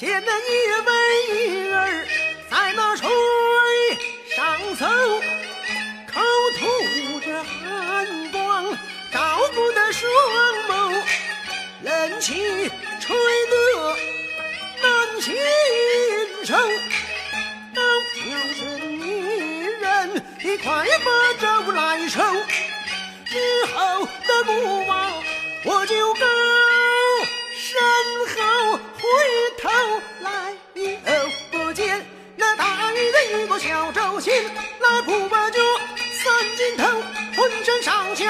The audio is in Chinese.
见那一位女儿在那水上走，口吐着寒光，照不得双眸，冷气吹得难心受。都就是女人，你快把粥来收。之后来，不把酒三斤头，浑身上下